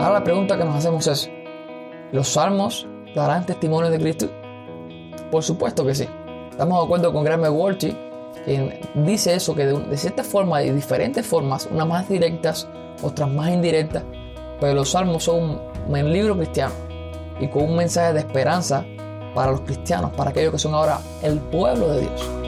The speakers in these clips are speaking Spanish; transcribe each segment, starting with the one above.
Ahora la pregunta que nos hacemos es, ¿los salmos darán testimonio de Cristo? Por supuesto que sí. Estamos de acuerdo con Graham Walsh, quien dice eso, que de, cierta forma, de diferentes formas, unas más directas, otras más indirectas, pero los salmos son un libro cristiano y con un mensaje de esperanza para los cristianos, para aquellos que son ahora el pueblo de Dios.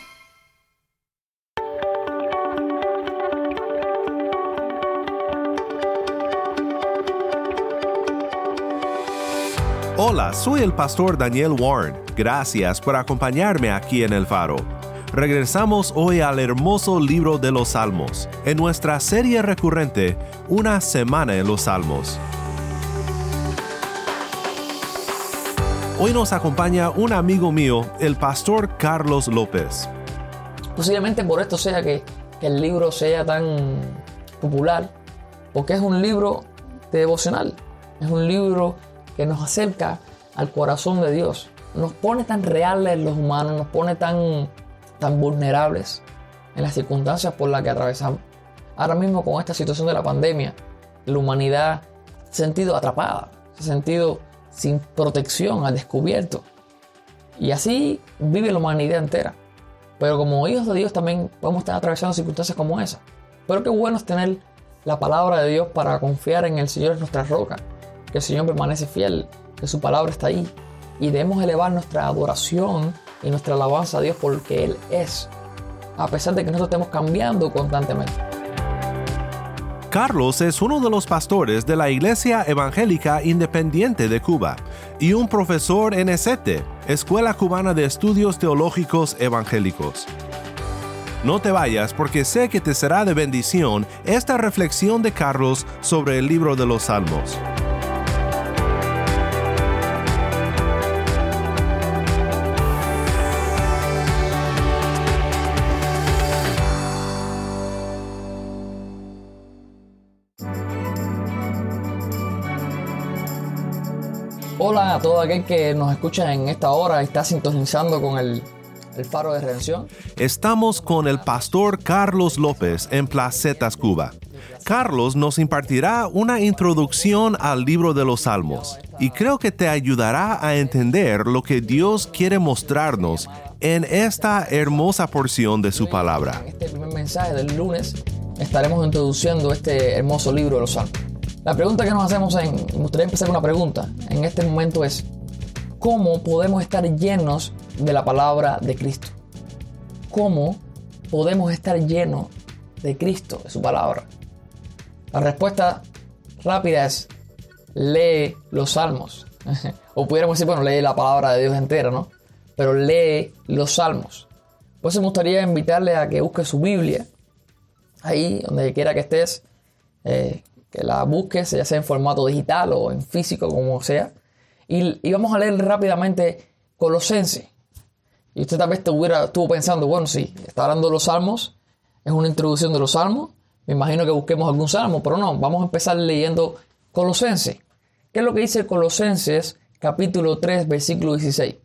Soy el pastor Daniel Warren. Gracias por acompañarme aquí en el faro. Regresamos hoy al hermoso libro de los Salmos, en nuestra serie recurrente, Una semana en los Salmos. Hoy nos acompaña un amigo mío, el pastor Carlos López. Posiblemente por esto sea que, el libro sea tan popular, porque es un libro devocional, es un libro que nos acerca al corazón de Dios. Nos pone tan reales los humanos, nos pone tan, tan vulnerables en las circunstancias por las que atravesamos. Ahora mismo con esta situación de la pandemia, la humanidad se ha sentido atrapada, se ha sentido sin protección, al descubierto. Y así vive la humanidad entera. Pero como hijos de Dios también podemos estar atravesando circunstancias como esa. Pero qué bueno es tener la palabra de Dios para confiar en el Señor es nuestra roca que el Señor permanece fiel, que su palabra está ahí. Y debemos elevar nuestra adoración y nuestra alabanza a Dios porque Él es, a pesar de que nosotros estemos cambiando constantemente. Carlos es uno de los pastores de la Iglesia Evangélica Independiente de Cuba y un profesor en ESETE, Escuela Cubana de Estudios Teológicos Evangélicos. No te vayas porque sé que te será de bendición esta reflexión de Carlos sobre el libro de los Salmos. Hola a todo aquel que nos escucha en esta hora y está sintonizando con el, el Faro de Redención. Estamos con el pastor Carlos López en Placetas, Cuba. Carlos nos impartirá una introducción al libro de los Salmos y creo que te ayudará a entender lo que Dios quiere mostrarnos en esta hermosa porción de su palabra. En este primer mensaje del lunes estaremos introduciendo este hermoso libro de los Salmos. La pregunta que nos hacemos en, me gustaría empezar con una pregunta en este momento es, ¿cómo podemos estar llenos de la palabra de Cristo? ¿Cómo podemos estar llenos de Cristo, de su palabra? La respuesta rápida es, lee los salmos. o pudiéramos decir, bueno, lee la palabra de Dios entera, ¿no? Pero lee los salmos. Pues me gustaría invitarle a que busque su Biblia, ahí donde quiera que estés, eh, que la busques, ya sea en formato digital o en físico, como sea. Y, vamos a leer rápidamente Colosense. Y usted tal vez estuvo pensando, bueno, sí, está hablando de los salmos, es una introducción de los salmos. Me imagino que busquemos algún salmo, pero no, vamos a empezar leyendo Colosense. ¿Qué es lo que dice Colosenses capítulo 3, versículo 16?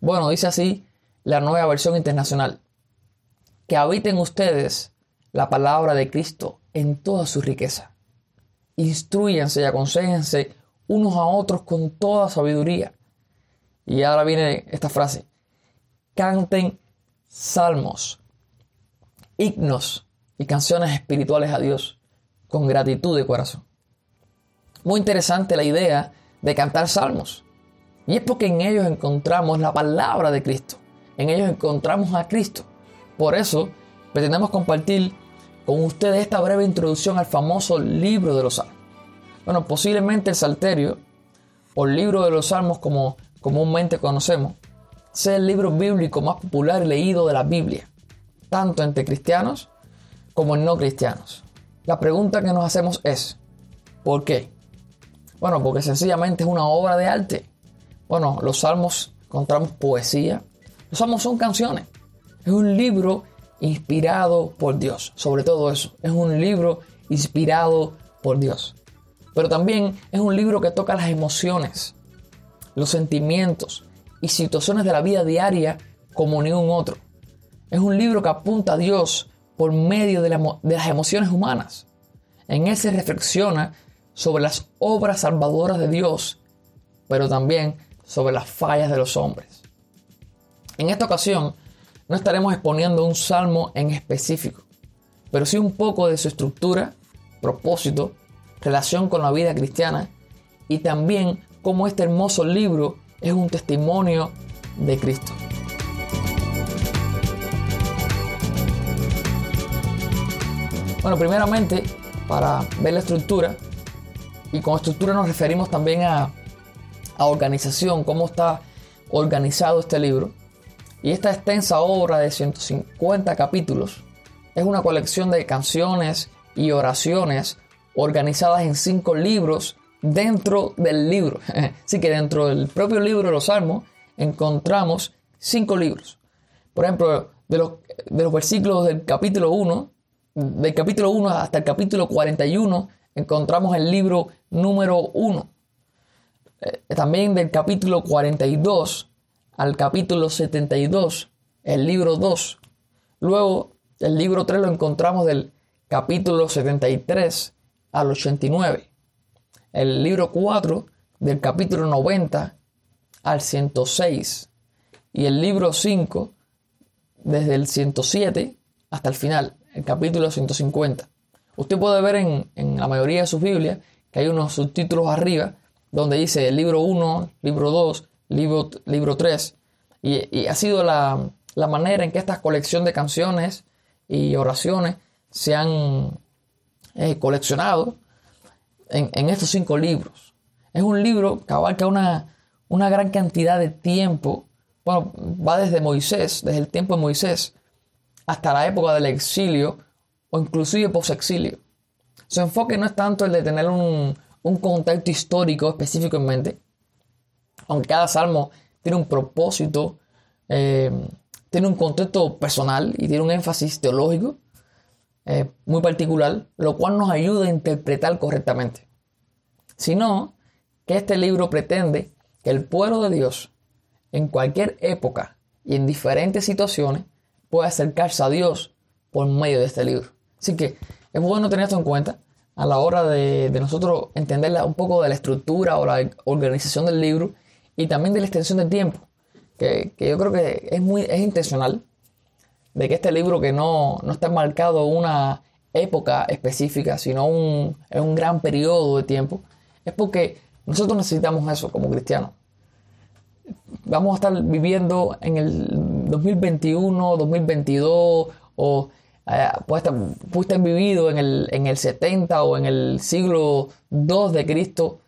Bueno, dice así la nueva versión internacional. Que habiten ustedes la palabra de Cristo en toda su riqueza instruyanse y aconsejense unos a otros con toda sabiduría. Y ahora viene esta frase. Canten salmos, himnos y canciones espirituales a Dios con gratitud de corazón. Muy interesante la idea de cantar salmos. Y es porque en ellos encontramos la palabra de Cristo. En ellos encontramos a Cristo. Por eso pretendemos compartir con ustedes esta breve introducción al famoso libro de los Salmos. Bueno, posiblemente el Salterio, o el libro de los Salmos como comúnmente conocemos, sea el libro bíblico más popular y leído de la Biblia, tanto entre cristianos como en no cristianos. La pregunta que nos hacemos es, ¿por qué? Bueno, porque sencillamente es una obra de arte. Bueno, los salmos encontramos poesía. Los salmos son canciones. Es un libro inspirado por Dios. Sobre todo eso. Es un libro inspirado por Dios. Pero también es un libro que toca las emociones, los sentimientos y situaciones de la vida diaria como ningún otro. Es un libro que apunta a Dios por medio de, las emociones humanas. En él se reflexiona sobre las obras salvadoras de Dios, pero también sobre las fallas de los hombres. En esta ocasión, no estaremos exponiendo un salmo en específico, pero sí un poco de su estructura, propósito, relación con la vida cristiana y también cómo este hermoso libro es un testimonio de Cristo. Bueno, primeramente, para ver la estructura, y con estructura nos referimos también a, a organización, cómo está organizado este libro. Y esta extensa obra de 150 capítulos es una colección de canciones y oraciones organizadas en cinco libros dentro del libro. Así que dentro del propio libro de los Salmos encontramos cinco libros. Por ejemplo, de los, versículos del capítulo 1, del capítulo 1 hasta el capítulo 41, encontramos el libro número 1. Eh, también del capítulo 42 al capítulo 72, el libro 2. Luego, el libro 3 lo encontramos del capítulo 73 al 89. El libro 4 del capítulo 90 al 106. Y el libro 5 desde el 107 hasta el final, el capítulo 150. Usted puede ver en, la mayoría de sus Biblias que hay unos subtítulos arriba donde dice libro 1, libro 2, libro, libro 3. Y, ha sido la, manera en que esta colección de canciones y oraciones se han eh, coleccionado en, estos cinco libros. Es un libro que abarca una, una gran cantidad de tiempo. Bueno, va desde Moisés, desde el tiempo de Moisés, hasta la época del exilio o inclusive post-exilio. Su enfoque no es tanto el de tener un, contexto histórico específico en mente, aunque cada salmo tiene un propósito, eh, tiene un contexto personal y tiene un énfasis teológico eh, muy particular, lo cual nos ayuda a interpretar correctamente. Sino que este libro pretende que el pueblo de Dios, en cualquier época y en diferentes situaciones, pueda acercarse a Dios por medio de este libro. Así que es bueno tener esto en cuenta a la hora de, nosotros entender un poco de la estructura o la organización del libro y también de la extensión del tiempo, que, yo creo que es muy es intencional de que este libro que no, no está marcado una época específica, sino un, en un gran periodo de tiempo, es porque nosotros necesitamos eso como cristianos. Vamos a estar viviendo en el 2021, 2022 o eh, puede, estar, vivido en el, en el 70 o en el siglo II de Cristo,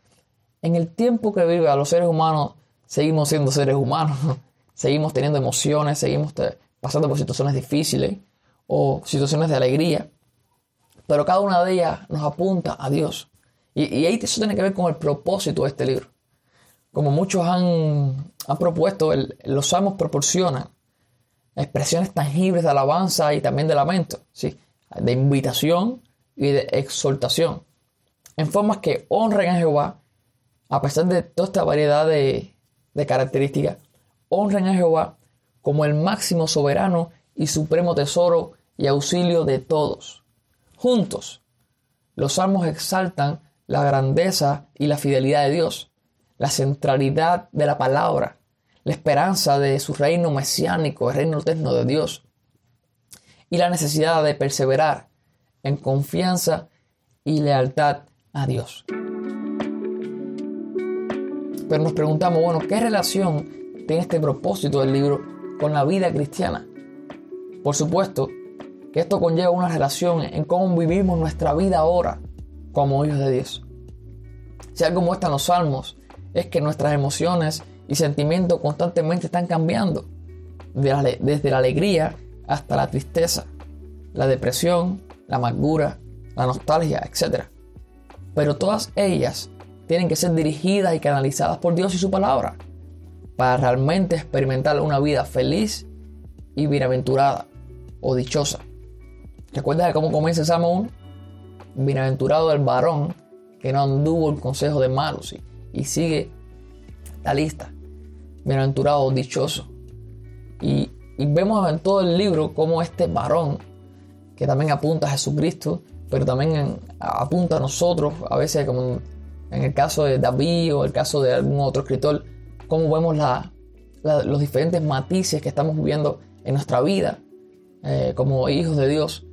en el tiempo que vive a los seres humanos, seguimos siendo seres humanos, seguimos teniendo emociones, seguimos pasando por situaciones difíciles o situaciones de alegría, pero cada una de ellas nos apunta a Dios. Y, ahí eso tiene que ver con el propósito de este libro. Como muchos han, propuesto, los salmos proporcionan expresiones tangibles de alabanza y también de lamento, ¿sí? de invitación y de exhortación, en formas que honren a Jehová, a pesar de toda esta variedad de, de características, honren a Jehová como el máximo soberano y supremo tesoro y auxilio de todos. Juntos, los salmos exaltan la grandeza y la fidelidad de Dios, la centralidad de la palabra la esperanza de su reino mesiánico, el reino eterno de Dios, y la necesidad de perseverar en confianza y lealtad a Dios. Pero nos preguntamos, bueno, ¿qué relación tiene este propósito del libro con la vida cristiana? Por supuesto que esto conlleva una relación en cómo vivimos nuestra vida ahora como hijos de Dios. Si algo muestran los salmos, es que nuestras emociones y sentimientos constantemente están cambiando, desde la alegría hasta la tristeza, la depresión, la amargura, la nostalgia, etc. Pero todas ellas tienen que ser dirigidas y canalizadas por Dios y su palabra para realmente experimentar una vida feliz y bienaventurada o dichosa. ¿Recuerdas cómo comienza el Salmo 1? Bienaventurado el varón que no anduvo el consejo de malos y, sigue la lista. Bienaventurado, dichoso. Y, y vemos en todo el libro cómo este varón, que también apunta a Jesucristo, pero también apunta a nosotros, a veces como en el caso de David o el caso de algún otro escritor, cómo vemos los diferentes matices que estamos viviendo en nuestra vida eh, como hijos de Dios.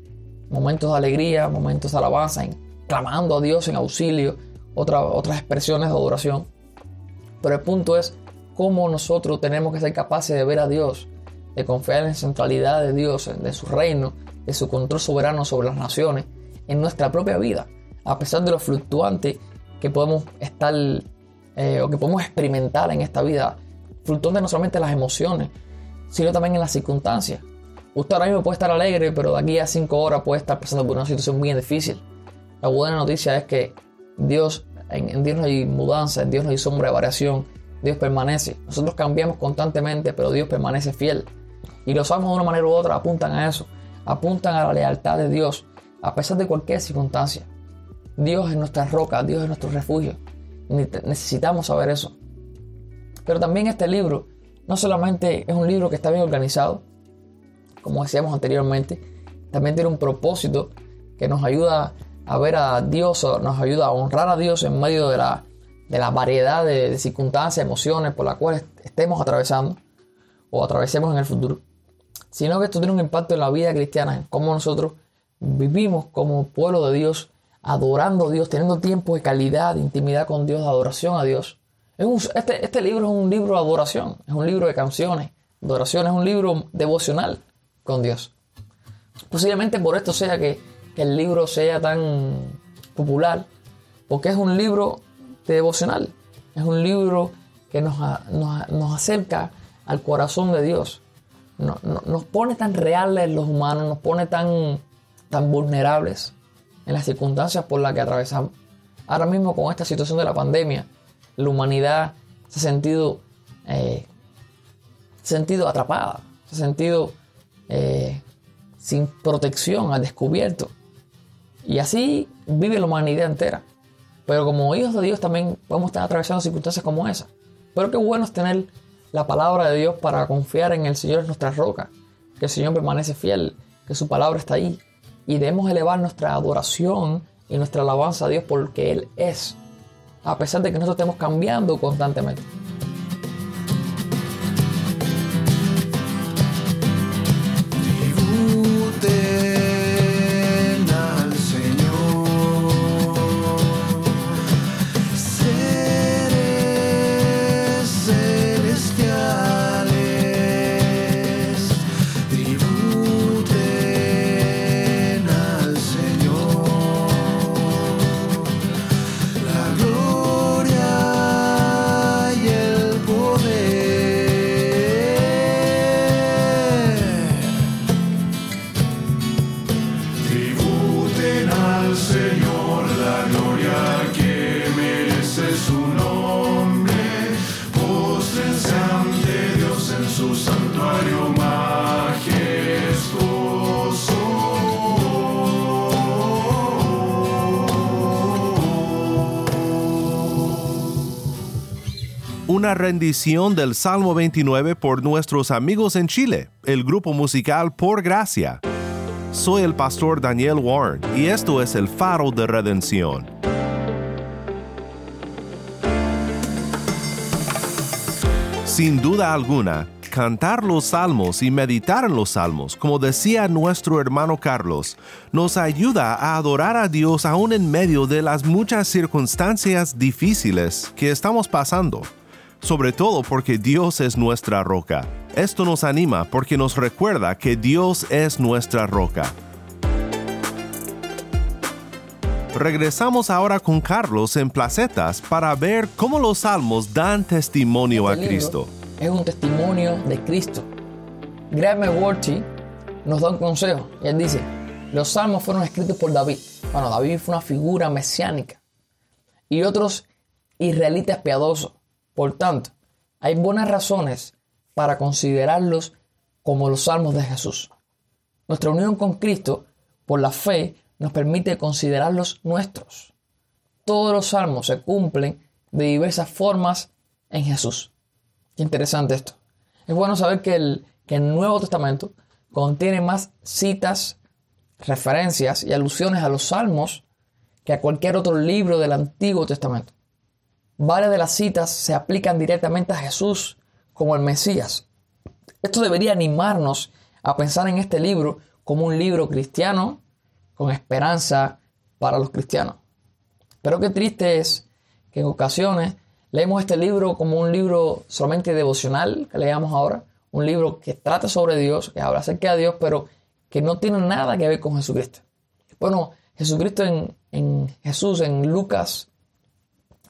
Momentos de alegría, momentos de alabanza, clamando a Dios en auxilio, otras expresiones de adoración. Pero el punto es cómo nosotros tenemos que ser capaces de ver a Dios, de confiar en la centralidad de Dios, de su reino, de su control soberano sobre las naciones, en nuestra propia vida, a pesar de lo fluctuante que podemos estar eh, o que podemos experimentar en esta vida, fluctuando no solamente las emociones, sino también en las circunstancias. Usted ahora mismo puede estar alegre, pero de aquí a cinco horas puede estar pasando por una situación muy difícil. La buena noticia es que Dios, en, Dios no hay mudanza, en Dios no hay sombra de variación, Dios permanece. Nosotros cambiamos constantemente, pero Dios permanece fiel. Y los salmos de una manera u otra apuntan a eso, apuntan a la lealtad de Dios, a pesar de cualquier circunstancia. Dios es nuestra roca, Dios es nuestro refugio. Necesitamos saber eso. Pero también este libro no solamente es un libro que está bien organizado, como decíamos anteriormente, también tiene un propósito que nos ayuda a ver a Dios, nos ayuda a honrar a Dios en medio de la, de la variedad de, circunstancias, emociones por las cuales estemos atravesando o atravesemos en el futuro, sino que esto tiene un impacto en la vida cristiana, en cómo nosotros vivimos como pueblo de Dios, adorando a Dios, teniendo tiempo de calidad, de intimidad con Dios, de adoración a Dios. este, este libro es un libro de adoración, es un libro de canciones, de adoración, es un libro devocional con Dios. Posiblemente por esto sea que, el libro sea tan popular, porque es un libro de devocional, es un libro que nos, acerca al corazón de Dios, nos pone tan reales los humanos, nos pone tan, tan vulnerables en las circunstancias por las que atravesamos. Ahora mismo con esta situación de la pandemia, la humanidad se ha sentido, eh, sentido atrapada, se ha sentido eh, sin protección, al descubierto. Y así vive la humanidad entera. Pero como hijos de Dios también podemos estar atravesando circunstancias como esa. Pero qué bueno es tener la palabra de Dios para confiar en el Señor es nuestra roca, que el Señor permanece fiel, que su palabra está ahí. Y debemos elevar nuestra adoración y nuestra alabanza a Dios porque Él es, a pesar de que nosotros estemos cambiando constantemente. Rendición del Salmo 29 por nuestros amigos en Chile, el grupo musical Por Gracia. Soy el pastor Daniel Warren y esto es el faro de redención. Sin duda alguna, cantar los salmos y meditar en los salmos, como decía nuestro hermano Carlos, nos ayuda a adorar a Dios aún en medio de las muchas circunstancias difíciles que estamos pasando sobre todo porque Dios es nuestra roca. Esto nos anima porque nos recuerda que Dios es nuestra roca. Regresamos ahora con Carlos en Placetas para ver cómo los salmos dan testimonio Este a Cristo. Es un testimonio de Cristo. Graham Worthy nos da un consejo y él dice, los salmos fueron escritos por David. Bueno, David fue una figura mesiánica y otros israelitas piadosos. Por tanto, hay buenas razones para considerarlos como los salmos de Jesús. Nuestra unión con Cristo por la fe nos permite considerarlos nuestros. Todos los salmos se cumplen de diversas formas en Jesús. Qué interesante esto. Es bueno saber que el, que Nuevo Testamento contiene más citas, referencias y alusiones a los salmos que a cualquier otro libro del Antiguo Testamento. Varias de las citas se aplican directamente a Jesús como el Mesías. Esto debería animarnos a pensar en este libro como un libro cristiano con esperanza para los cristianos. Pero qué triste es que en ocasiones leemos este libro como un libro solamente devocional, que leamos ahora, un libro que trata sobre Dios, que habla acerca de Dios, pero que no tiene nada que ver con Jesucristo. Bueno, Jesucristo en, en Jesús, en Lucas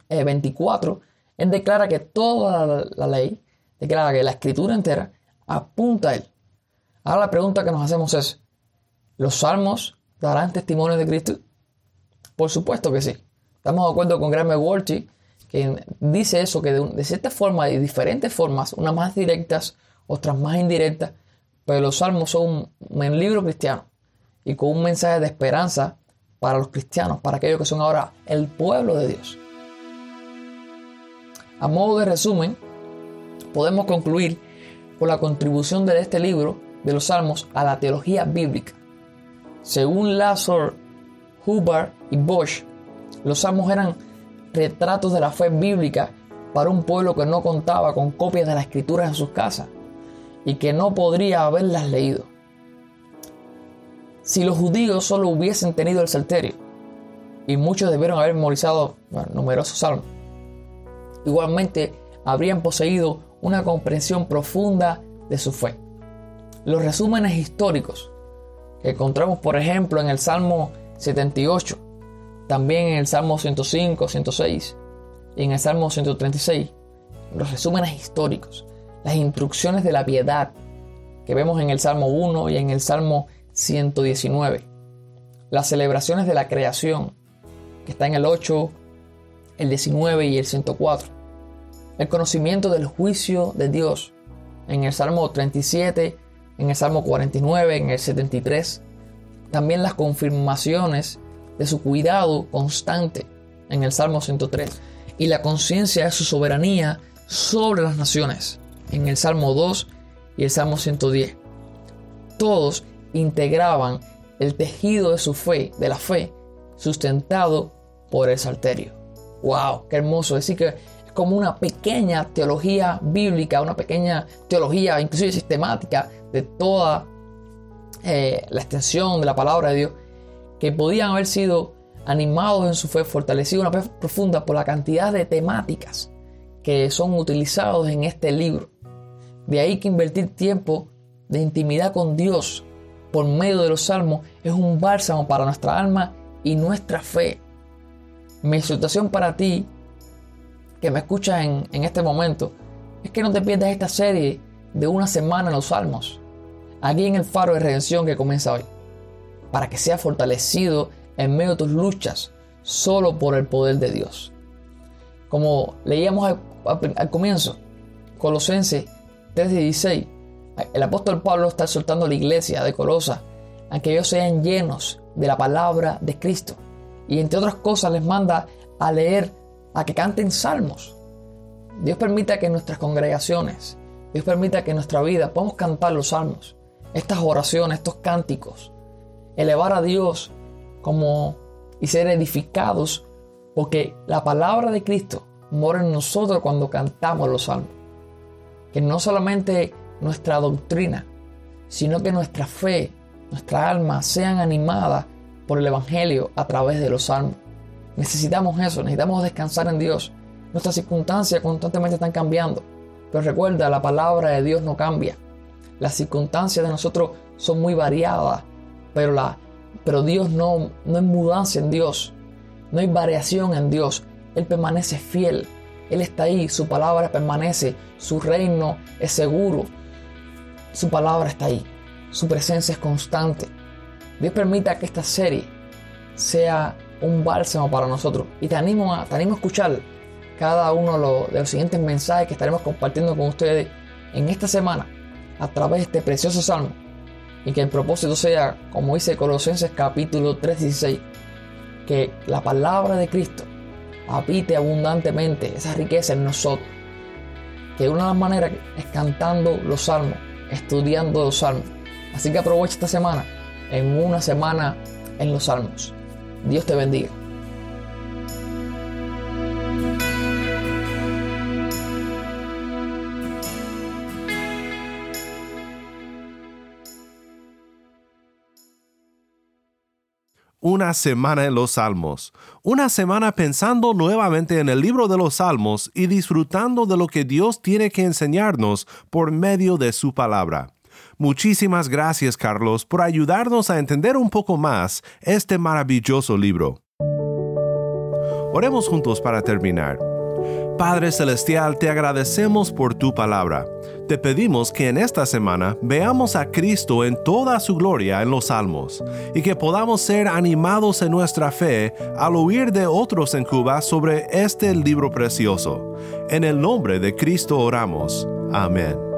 eh, 24, él declara que toda la, ley, declara que la escritura entera apunta a él. Ahora la pregunta que nos hacemos es, ¿los salmos darán testimonio de Cristo? Por supuesto que sí. Estamos de acuerdo con Graham Worthy, que dice eso, que de, de cierta forma, de diferentes formas, unas más directas, otras más indirectas, pero los salmos son un libro cristiano y con un mensaje de esperanza para los cristianos, para aquellos que son ahora el pueblo de Dios. A modo de resumen, podemos concluir con la contribución de este libro de los Salmos a la teología bíblica. Según Lazar, Hubbard y Bosch, los Salmos eran retratos de la fe bíblica para un pueblo que no contaba con copias de las escrituras en sus casas y que no podría haberlas leído. Si los judíos solo hubiesen tenido el salterio, y muchos debieron haber memorizado numerosos salmos, igualmente habrían poseído una comprensión profunda de su fe. Los resúmenes históricos que encontramos, por ejemplo, en el Salmo 78, también en el Salmo 105, 106 y en el Salmo 136, los resúmenes históricos, las instrucciones de la piedad que vemos en el Salmo 1 y en el Salmo 119, las celebraciones de la creación que está en el 8, el 19 y el 104, el conocimiento del juicio de Dios en el Salmo 37, en el Salmo 49, en el 73, también las confirmaciones de su cuidado constante en el Salmo 103 y la conciencia de su soberanía sobre las naciones en el Salmo 2 y el Salmo 110. Todos integraban el tejido de su fe, de la fe, sustentado por el salterio. ¡Wow! ¡Qué hermoso! Decir, que como una pequeña teología bíblica, una pequeña teología, inclusive sistemática, de toda eh, la extensión de la palabra de Dios, que podían haber sido animados en su fe, fortalecidos una fe profunda por la cantidad de temáticas que son utilizados en este libro. De ahí que invertir tiempo de intimidad con Dios por medio de los salmos es un bálsamo para nuestra alma y nuestra fe. Mi exhortación para ti, que me escuchas en, en este momento, es que no te pierdas esta serie de una semana en los salmos, aquí en el faro de redención que comienza hoy, para que seas fortalecido en medio de tus luchas solo por el poder de Dios. Como leíamos al, comienzo, Colosenses 3:16, el apóstol Pablo está exhortando a la iglesia de Colosa a que ellos sean llenos de la palabra de Cristo. Y entre otras cosas les manda a leer, a que canten salmos. Dios permita que en nuestras congregaciones, Dios permita que en nuestra vida podamos cantar los salmos, estas oraciones, estos cánticos, elevar a Dios como y ser edificados, porque la palabra de Cristo mora en nosotros cuando cantamos los salmos. Que no solamente nuestra doctrina, sino que nuestra fe, nuestra alma sean animadas por el Evangelio a través de los salmos. Necesitamos eso, necesitamos descansar en Dios. Nuestras circunstancias constantemente están cambiando, pero recuerda, la palabra de Dios no cambia. Las circunstancias de nosotros son muy variadas, pero, la, pero Dios no, no es mudanza en Dios. No hay variación en Dios. Él permanece fiel. Él está ahí, su palabra permanece, su reino es seguro. Su palabra está ahí, su presencia es constante. Dios permita que esta serie sea un bálsamo para nosotros. Y te animo a, te animo a escuchar cada uno de los, siguientes mensajes que estaremos compartiendo con ustedes en esta semana a través de este precioso salmo. Y que el propósito sea, como dice Colosenses capítulo 3:16, que la palabra de Cristo habite abundantemente esa riqueza en nosotros. Que una de las maneras es cantando los salmos, estudiando los salmos. Así que aprovecha esta semana en una semana en los salmos. Dios te bendiga. una semana en los Salmos, una semana pensando nuevamente en el libro de los Salmos y disfrutando de lo que Dios tiene que enseñarnos por medio de su palabra. Muchísimas gracias Carlos por ayudarnos a entender un poco más este maravilloso libro. Oremos juntos para terminar. Padre Celestial, te agradecemos por tu palabra. Te pedimos que en esta semana veamos a Cristo en toda su gloria en los salmos y que podamos ser animados en nuestra fe al oír de otros en Cuba sobre este libro precioso. En el nombre de Cristo oramos. Amén.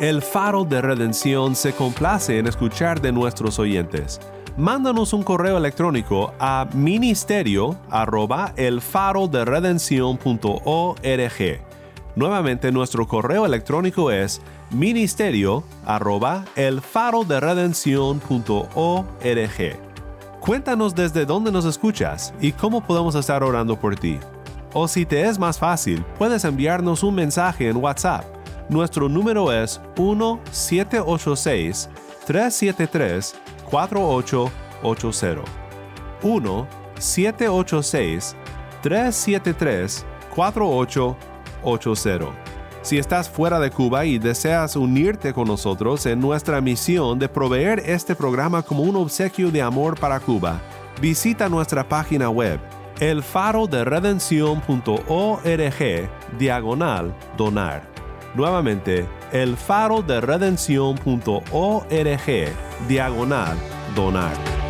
El faro de redención se complace en escuchar de nuestros oyentes. Mándanos un correo electrónico a ministerio arroba el faro de Nuevamente nuestro correo electrónico es ministerio arroba el Cuéntanos desde dónde nos escuchas y cómo podemos estar orando por ti. O si te es más fácil, puedes enviarnos un mensaje en WhatsApp nuestro número es 1-786-373-4880. 1-786-373-4880. Si estás fuera de Cuba y deseas unirte con nosotros en nuestra misión de proveer este programa como un obsequio de amor para Cuba, visita nuestra página web elfaroderedención.org diagonal donar. Nuevamente, el faro de redención.org, diagonal, donar.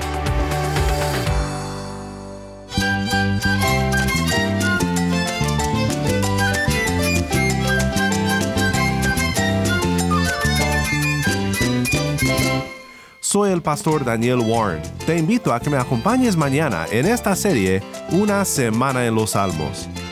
Soy el pastor Daniel Warren. Te invito a que me acompañes mañana en esta serie Una semana en los Salmos